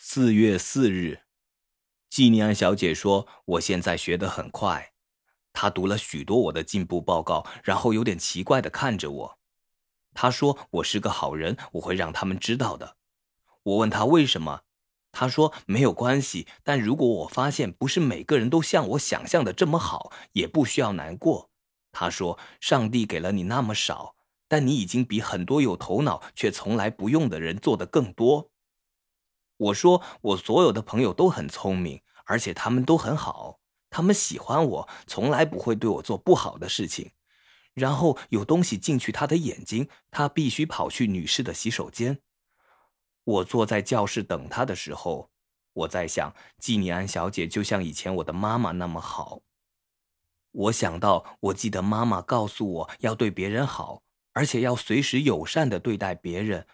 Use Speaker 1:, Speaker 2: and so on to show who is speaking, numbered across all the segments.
Speaker 1: 四月四日，季尼安小姐说：“我现在学得很快。”她读了许多我的进步报告，然后有点奇怪的看着我。她说：“我是个好人，我会让他们知道的。”我问她为什么，她说：“没有关系，但如果我发现不是每个人都像我想象的这么好，也不需要难过。”她说：“上帝给了你那么少，但你已经比很多有头脑却从来不用的人做的更多。”我说，我所有的朋友都很聪明，而且他们都很好，他们喜欢我，从来不会对我做不好的事情。然后有东西进去他的眼睛，他必须跑去女士的洗手间。我坐在教室等他的时候，我在想，季尼安小姐就像以前我的妈妈那么好。我想到，我记得妈妈告诉我要对别人好，而且要随时友善的对待别人，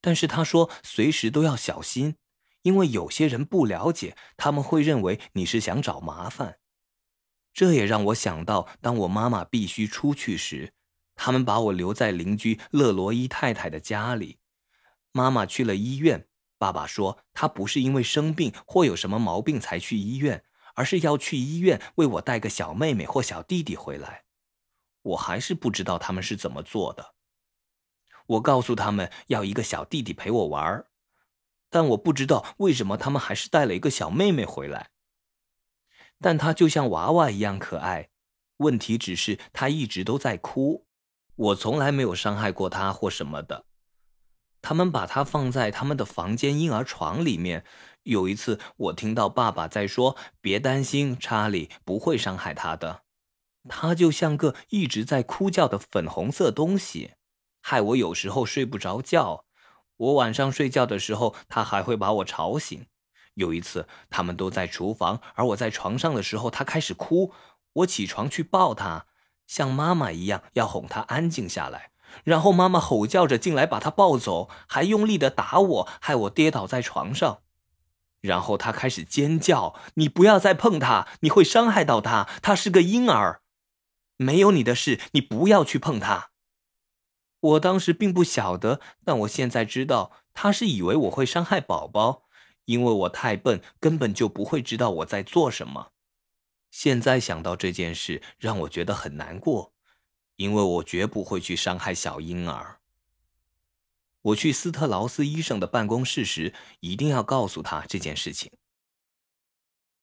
Speaker 1: 但是她说随时都要小心。因为有些人不了解，他们会认为你是想找麻烦。这也让我想到，当我妈妈必须出去时，他们把我留在邻居勒罗伊太太的家里。妈妈去了医院，爸爸说他不是因为生病或有什么毛病才去医院，而是要去医院为我带个小妹妹或小弟弟回来。我还是不知道他们是怎么做的。我告诉他们要一个小弟弟陪我玩儿但我不知道为什么他们还是带了一个小妹妹回来。但她就像娃娃一样可爱。问题只是她一直都在哭。我从来没有伤害过她或什么的。他们把她放在他们的房间婴儿床里面。有一次，我听到爸爸在说：“别担心，查理不会伤害她的。”她就像个一直在哭叫的粉红色东西，害我有时候睡不着觉。我晚上睡觉的时候，他还会把我吵醒。有一次，他们都在厨房，而我在床上的时候，他开始哭。我起床去抱他，像妈妈一样要哄他安静下来。然后妈妈吼叫着进来，把他抱走，还用力的打我，害我跌倒在床上。然后他开始尖叫：“你不要再碰他，你会伤害到他，他是个婴儿，没有你的事，你不要去碰他。”我当时并不晓得，但我现在知道，他是以为我会伤害宝宝，因为我太笨，根本就不会知道我在做什么。现在想到这件事，让我觉得很难过，因为我绝不会去伤害小婴儿。我去斯特劳斯医生的办公室时，一定要告诉他这件事情。